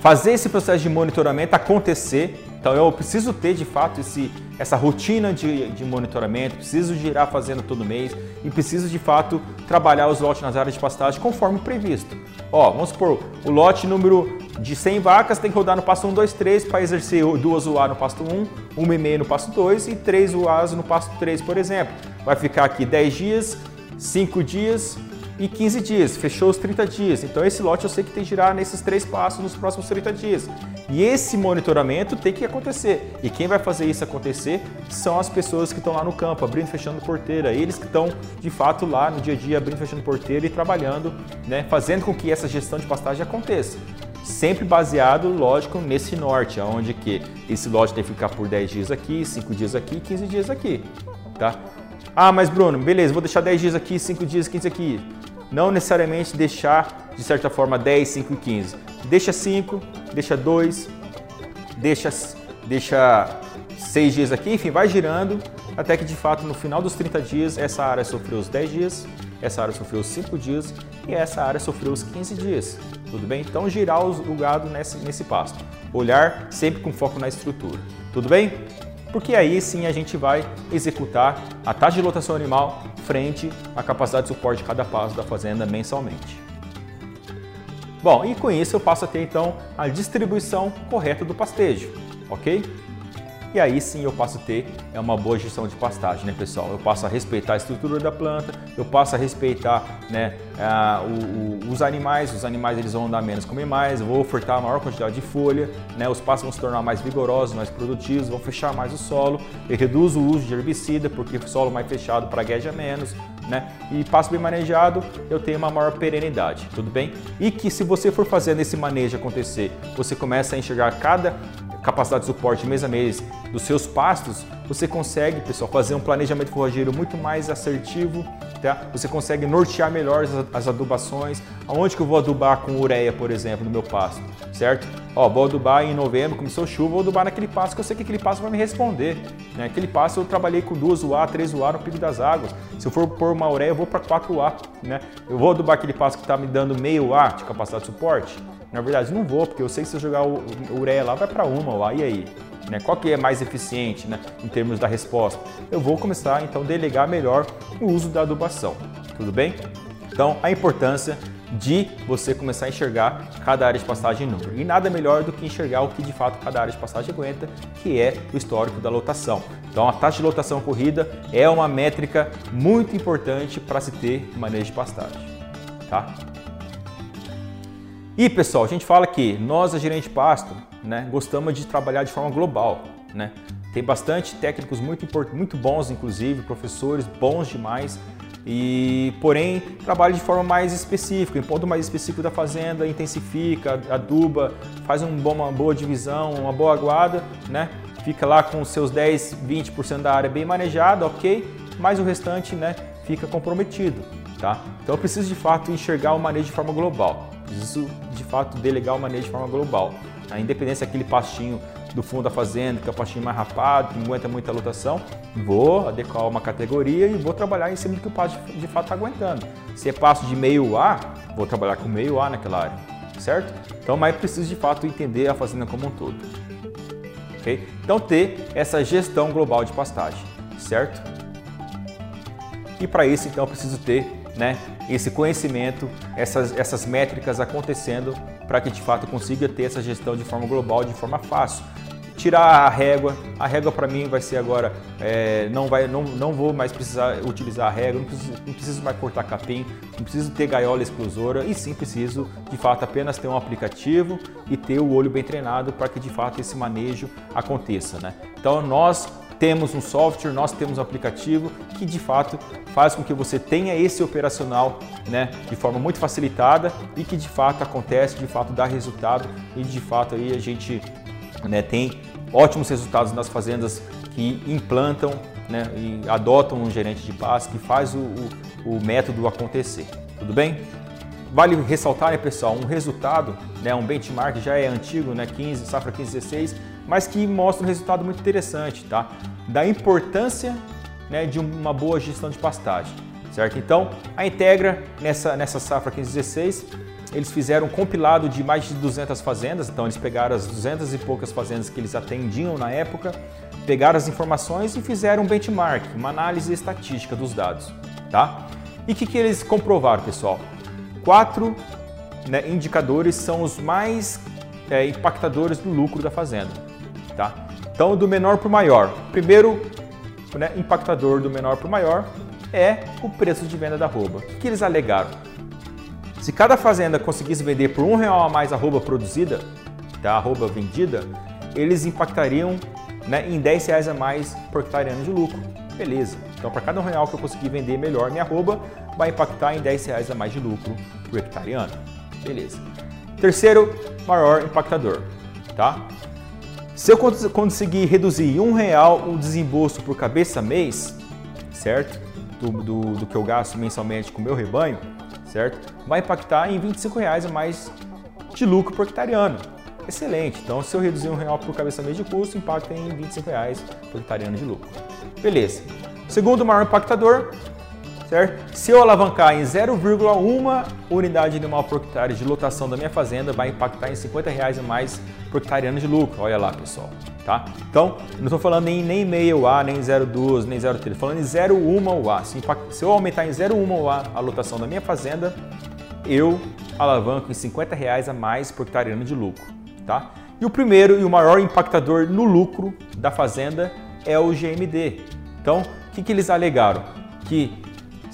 Fazer esse processo de monitoramento acontecer. Então eu preciso ter de fato esse, essa rotina de, de monitoramento, preciso girar a fazenda todo mês e preciso de fato trabalhar os lotes nas áreas de pastagem conforme previsto. Ó, vamos supor, o lote número de 100 vacas tem que rodar no pasto 1, 2, 3 para exercer duas UA no pasto 1, 1,5 no pasto 2 e 3 UAs no pasto 3, por exemplo. Vai ficar aqui 10 dias, 5 dias e 15 dias, fechou os 30 dias. Então esse lote eu sei que tem que girar nesses três passos nos próximos 30 dias. E esse monitoramento tem que acontecer. E quem vai fazer isso acontecer são as pessoas que estão lá no campo, abrindo e fechando porteira. Eles que estão de fato lá no dia a dia abrindo e fechando porteira e trabalhando, né, fazendo com que essa gestão de pastagem aconteça sempre baseado, lógico, nesse norte, onde que esse lote tem que ficar por 10 dias aqui, 5 dias aqui, 15 dias aqui, tá? Ah, mas Bruno, beleza, vou deixar 10 dias aqui, 5 dias, 15 aqui. Não necessariamente deixar, de certa forma, 10, 5 e 15. Deixa 5, deixa 2, deixa, deixa 6 dias aqui, enfim, vai girando até que de fato no final dos 30 dias essa área sofreu os 10 dias, essa área sofreu os 5 dias e essa área sofreu os 15 dias. Tudo bem? Então girar o gado nesse, nesse pasto. Olhar sempre com foco na estrutura. Tudo bem? Porque aí sim a gente vai executar a taxa de lotação animal frente à capacidade de suporte de cada pasto da fazenda mensalmente. Bom, e com isso eu passo a ter então a distribuição correta do pastejo, ok? E aí sim eu passo a ter é uma boa gestão de pastagem, né, pessoal? Eu passo a respeitar a estrutura da planta, eu passo a respeitar, né, a, o, o, os animais, os animais eles vão andar menos, comer mais, eu vou ofertar a maior quantidade de folha, né, os pastos vão se tornar mais vigorosos, mais produtivos, vão fechar mais o solo, eu reduzo o uso de herbicida, porque o solo mais fechado pragueja menos, né? E passo bem manejado, eu tenho uma maior perenidade, tudo bem? E que se você for fazendo esse manejo acontecer, você começa a enxergar cada capacidade de suporte mês a mês dos seus pastos, você consegue, pessoal, fazer um planejamento forrageiro muito mais assertivo, tá? Você consegue nortear melhor as, adubações, aonde que eu vou adubar com ureia, por exemplo, no meu pasto, certo? Ó, vou adubar em novembro, começou chuva, vou adubar naquele pasto que eu sei que aquele pasto vai me responder, né? Aquele pasto eu trabalhei com duas UA, três UA no pico das águas. Se eu for pôr uma ureia, eu vou para 4 UA, né? Eu vou adubar aquele pasto que está me dando meio UA de capacidade de suporte? Na verdade, não vou, porque eu sei que se eu jogar o ureia lá, vai para uma UA, e aí? Né? Qual que é mais eficiente né, em termos da resposta? Eu vou começar então a delegar melhor o uso da adubação, tudo bem? Então a importância de você começar a enxergar cada área de pastagem em número. E nada melhor do que enxergar o que de fato cada área de pastagem aguenta, que é o histórico da lotação. Então a taxa de lotação corrida é uma métrica muito importante para se ter manejo de pastagem. Tá? E pessoal, a gente fala que nós, a gerente pasto, né, gostamos de trabalhar de forma global. Né? Tem bastante técnicos muito, muito bons, inclusive, professores bons demais, e porém trabalha de forma mais específica, em ponto mais específico da fazenda, intensifica, aduba, faz um bom, uma boa divisão, uma boa aguada, né? fica lá com seus 10, 20% da área bem manejada, ok, mas o restante né, fica comprometido. Tá? Então eu preciso de fato enxergar o manejo de forma global, preciso de fato delegar o manejo de forma global. A independência daquele pastinho do fundo da fazenda, que é o pastinho mais rapado, que não aguenta muita lotação, vou adequar uma categoria e vou trabalhar em cima do que o pasto de fato está aguentando. Se é pasto de meio A, vou trabalhar com meio A naquela área, certo? Então, mas preciso de fato entender a fazenda como um todo. ok? Então, ter essa gestão global de pastagem, certo? E para isso, então, eu preciso ter né, esse conhecimento, essas, essas métricas acontecendo para que de fato consiga ter essa gestão de forma global, de forma fácil. Tirar a régua, a régua para mim vai ser agora, é, não, vai, não, não vou mais precisar utilizar a régua, não preciso, não preciso mais cortar capim, não preciso ter gaiola exclusora e sim preciso de fato apenas ter um aplicativo e ter o olho bem treinado para que de fato esse manejo aconteça. Né? Então nós temos um software, nós temos um aplicativo que de fato faz com que você tenha esse operacional né, de forma muito facilitada e que de fato acontece, de fato dá resultado e de fato aí a gente né, tem ótimos resultados nas fazendas que implantam né, e adotam um gerente de paz que faz o, o, o método acontecer. Tudo bem? Vale ressaltar, né, pessoal, um resultado, né, um benchmark já é antigo, né, 15, safra 15, 16, mas que mostra um resultado muito interessante, tá? Da importância né, de uma boa gestão de pastagem, certo? Então, a Integra, nessa, nessa safra 15-16, eles fizeram um compilado de mais de 200 fazendas, então eles pegaram as 200 e poucas fazendas que eles atendiam na época, pegaram as informações e fizeram um benchmark, uma análise estatística dos dados, tá? E o que, que eles comprovaram, pessoal? Quatro né, indicadores são os mais é, impactadores do lucro da fazenda, tá? Então, do menor para o maior. Primeiro né, impactador do menor para o maior é o preço de venda da arroba. O que eles alegaram? Se cada fazenda conseguisse vender por um real a mais a arroba produzida, tá, a arroba vendida, eles impactariam né, em 10 reais a mais por hectare ano de lucro. Beleza. Então, para cada um real que eu conseguir vender melhor minha arroba, vai impactar em 10 reais a mais de lucro por hectare ano. Beleza. Terceiro maior impactador, tá? Se eu conseguir reduzir um real o desembolso por cabeça mês, certo? Do, do, do, que eu gasto mensalmente com o meu rebanho, certo? Vai impactar em 25 reais a mais de lucro por hectareano. Excelente. Então, se eu reduzir um real por cabeça mês de custo, impacta em 25 reais por hectareano de lucro. Beleza. Segundo maior impactador, certo? Se eu alavancar em 0,1 unidade animal por hectare de lotação da minha fazenda, vai impactar em 50 reais a mais por hectare ano de lucro. Olha lá, pessoal. Tá? Então, não estou falando em nem meio UA, nem 0,2, nem 0,3, estou falando em 0,1 UA. Se, se eu aumentar em 0,1 UA a lotação da minha fazenda, eu alavanco em 50 reais a mais por hectare ano de lucro. Tá? E o primeiro e o maior impactador no lucro da fazenda é o GMD. Então, o que, que eles alegaram? Que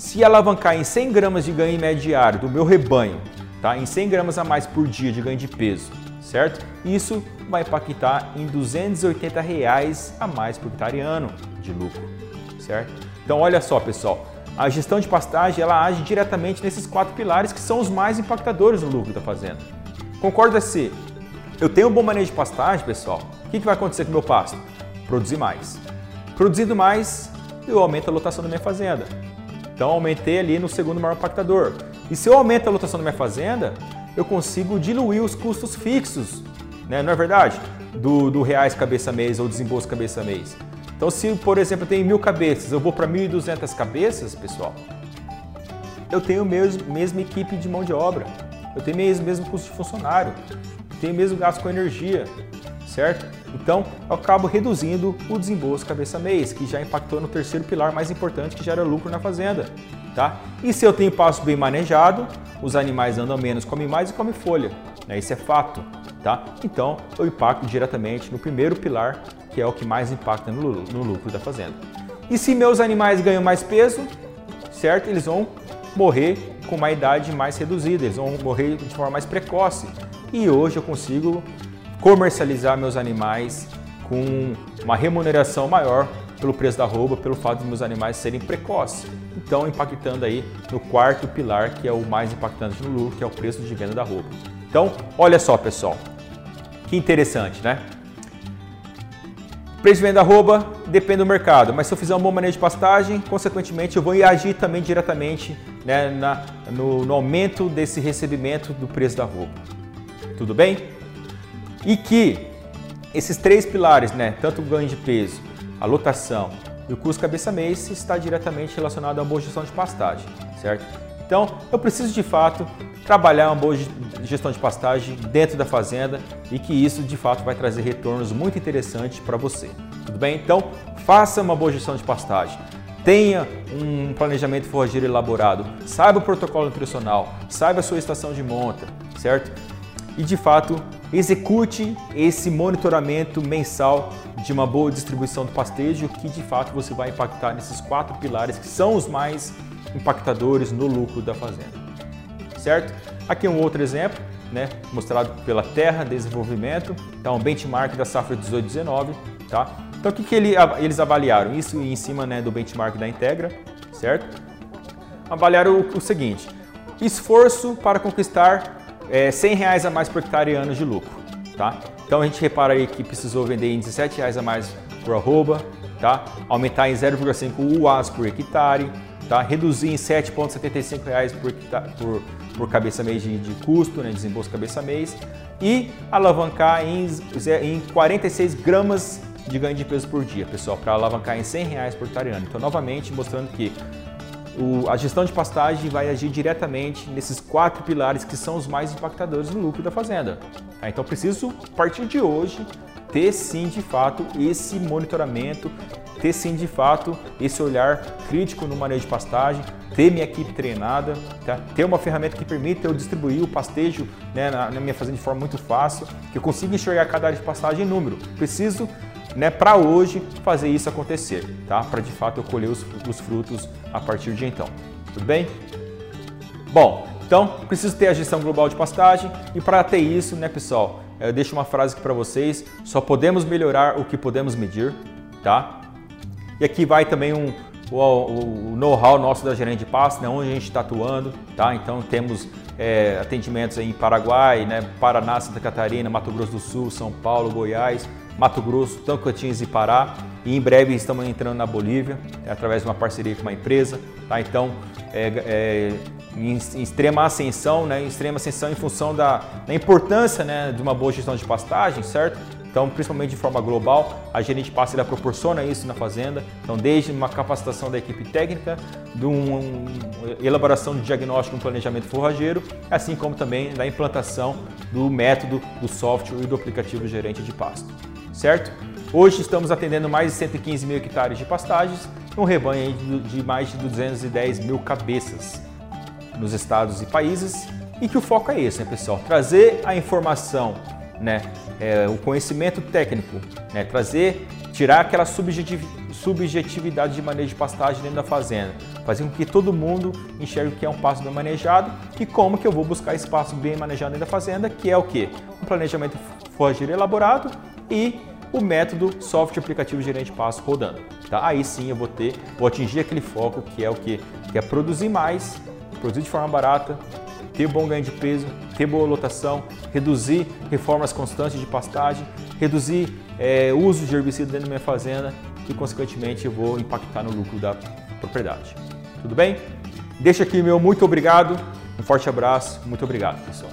se alavancar em 100 gramas de ganho diário do meu rebanho, tá? em 100 gramas a mais por dia de ganho de peso, certo? Isso vai impactar em 280 reais a mais por hectare de lucro, certo? Então olha só pessoal, a gestão de pastagem ela age diretamente nesses quatro pilares que são os mais impactadores no lucro da fazenda. Concorda-se? Eu tenho um bom manejo de pastagem, pessoal. O que, vai acontecer com o meu pasto? Produzir mais. Produzindo mais, eu aumento a lotação da minha fazenda. Então aumentei ali no segundo maior impactador. E se eu aumento a lotação da minha fazenda, eu consigo diluir os custos fixos, né? não é verdade? Do, do reais cabeça mês ou desembolso cabeça mês. Então, se, por exemplo, eu tenho mil cabeças, eu vou para 1.200 cabeças, pessoal, eu tenho a mesma equipe de mão de obra, eu tenho mesmo, mesmo custo de funcionário, eu tenho mesmo gasto com energia, certo? Então, eu acabo reduzindo o desembolso cabeça mês, que já impactou no terceiro pilar mais importante, que gera lucro na fazenda, tá? E se eu tenho pasto bem manejado, os animais andam menos, comem mais e comem folha, né? Isso é fato, tá? Então, eu impacto diretamente no primeiro pilar que é o que mais impacta no, no lucro da fazenda. E se meus animais ganham mais peso, certo? Eles vão morrer com uma idade mais reduzida, eles vão morrer de forma mais precoce. E hoje eu consigo comercializar meus animais com uma remuneração maior pelo preço da roupa, pelo fato de meus animais serem precoces. Então, impactando aí no quarto pilar, que é o mais impactante no lucro, que é o preço de venda da roupa. Então, olha só, pessoal. Que interessante, né? Preço de venda arroba depende do mercado, mas se eu fizer um bom manejo de pastagem, consequentemente eu vou agir também diretamente né, na, no, no, aumento desse recebimento do preço da roupa. Tudo bem? E que esses três pilares, né, tanto o ganho de peso, a lotação e o custo cabeça-mês, está diretamente relacionado à boa gestão de pastagem, certo? Então, eu preciso de fato trabalhar uma boa gestão de pastagem dentro da fazenda e que isso de fato vai trazer retornos muito interessantes para você. Tudo bem? Então, faça uma boa gestão de pastagem. Tenha um planejamento forrageiro elaborado, saiba o protocolo nutricional, saiba a sua estação de monta, certo? E de fato, execute esse monitoramento mensal de uma boa distribuição do pastejo, que de fato você vai impactar nesses quatro pilares que são os mais impactadores no lucro da fazenda certo? Aqui um outro exemplo, né, mostrado pela Terra Desenvolvimento, então um benchmark da safra 18-19, tá? Então o que, que ele, eles avaliaram? Isso em cima né, do benchmark da Integra, certo? Avaliaram o, o seguinte, esforço para conquistar é, 100 reais a mais por hectare ano de lucro, tá? Então a gente repara aí que precisou vender em 17 reais a mais por arroba, tá? Aumentar em 0,5 UAS por hectare, tá? Reduzir em 7,75 reais por, por por cabeça mês de, de custo, né, desembolso cabeça mês, e alavancar em, em 46 gramas de ganho de peso por dia, pessoal, para alavancar em 100 reais por hectare Então, novamente, mostrando que o, a gestão de pastagem vai agir diretamente nesses quatro pilares que são os mais impactadores no lucro da fazenda. Tá? Então, preciso, a partir de hoje, ter sim, de fato, esse monitoramento, ter sim, de fato, esse olhar crítico no manejo de pastagem, ter minha equipe treinada, tá? ter uma ferramenta que permita eu distribuir o pastejo né, na, na, minha fazenda de forma muito fácil, que eu consiga enxergar cada área de pastagem em número. Preciso, né, para hoje, fazer isso acontecer, tá? para de fato eu colher os, os frutos a partir de então. Tudo bem? Bom, então preciso ter a gestão global de pastagem e para ter isso, né, pessoal, eu deixo uma frase aqui para vocês: só podemos melhorar o que podemos medir, tá? E aqui vai também um, o, o know-how nosso da gerente de pasto, né, onde a gente está atuando, tá? Então temos é, atendimentos em Paraguai, né, Paraná, Santa Catarina, Mato Grosso do Sul, São Paulo, Goiás, Mato Grosso, Tocantins e Pará. E em breve estamos entrando na Bolívia, é, através de uma parceria com uma empresa. Tá? Então, é, é, em, em, extrema ascensão, né, em extrema ascensão em função da, da importância né, de uma boa gestão de pastagem, certo? Então, principalmente de forma global, a gerente passa ela proporciona isso na fazenda. Então, desde uma capacitação da equipe técnica, de uma um, elaboração de diagnóstico e um planejamento forrageiro, assim como também da implantação do método, do software e do aplicativo gerente de pasto. Certo? Hoje estamos atendendo mais de 115 mil hectares de pastagens, um rebanho de mais de 210 mil cabeças nos estados e países, e que o foco é esse, né, pessoal? Trazer a informação né, é, o conhecimento técnico, né, trazer, tirar aquela subjetividade de manejo de pastagem dentro da fazenda, fazer com que todo mundo enxergue o que é um pasto bem manejado e como que eu vou buscar espaço bem manejado dentro da fazenda, que é o que? Um planejamento forrageiro elaborado e o método software aplicativo gerente passo rodando. Tá? Aí sim eu vou ter, vou atingir aquele foco que é o que? Que é produzir mais, produzir de forma barata, ter bom ganho de peso, ter boa lotação, reduzir reformas constantes de pastagem, reduzir é, uso de herbicida dentro da minha fazenda e, consequentemente, eu vou impactar no lucro da propriedade. Tudo bem? Deixa aqui meu muito obrigado, um forte abraço, muito obrigado, pessoal.